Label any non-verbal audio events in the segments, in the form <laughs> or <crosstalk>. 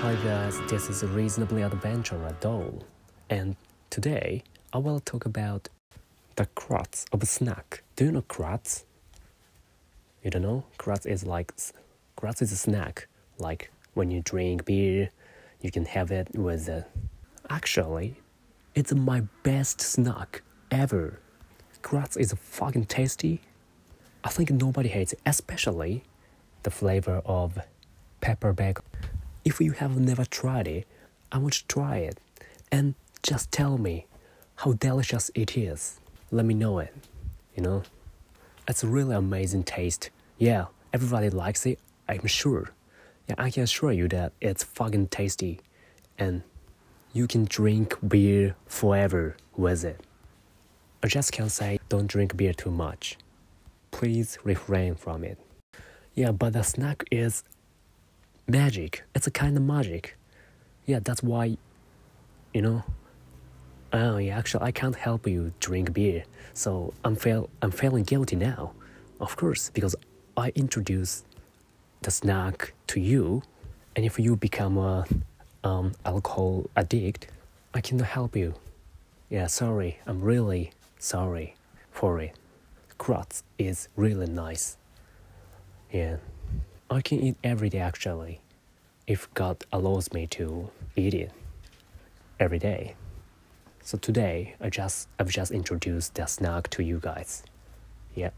Hi guys, this is Reasonably Adventurer Doll, and today I will talk about the Cratz of a snack. Do you know Cratz? You don't know? Cratz is like Cratz is a snack. Like when you drink beer, you can have it with. A... Actually, it's my best snack ever. Cratz is fucking tasty. I think nobody hates it, especially the flavor of pepper bacon. If you have never tried it, I want to try it and just tell me how delicious it is. Let me know it. You know, it's a really amazing taste. Yeah, everybody likes it. I'm sure. Yeah, I can assure you that it's fucking tasty, and you can drink beer forever with it. I just can say don't drink beer too much. Please refrain from it. Yeah, but the snack is magic. It's a kind of magic. Yeah, that's why, you know. Oh yeah, actually, I can't help you drink beer, so I'm feel I'm feeling guilty now, of course, because I introduced the snack to you, and if you become a um, alcohol addict, I cannot help you. Yeah, sorry, I'm really sorry for it. Cratz is really nice. Yeah. I can eat every day actually, if God allows me to eat it every day. So today I just I've just introduced the snack to you guys. Yeah.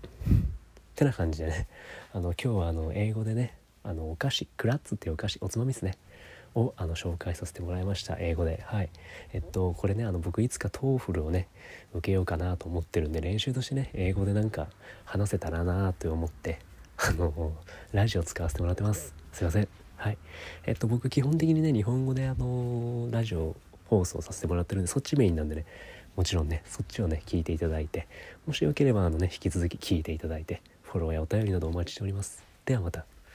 <laughs> てな感じでね、あの今日はあの英語でね、あのお菓子クラッツっていうお菓子おつまみですね。をあの紹介させてもらいました英語ではいえっとこれねあの僕いつかトーフルをね受けようかなと思ってるんで練習としてね英語でなんか話せたらなと思ってあのラジオ使わせてもらってますすいませんはい。えっと僕基本的にね日本語であのラジオ放送させてもらってるんでそっちメインなんでねもちろんねそっちをね聞いていただいてもしよければあのね引き続き聞いていただいてフォローやお便りなどお待ちしております。ではまた。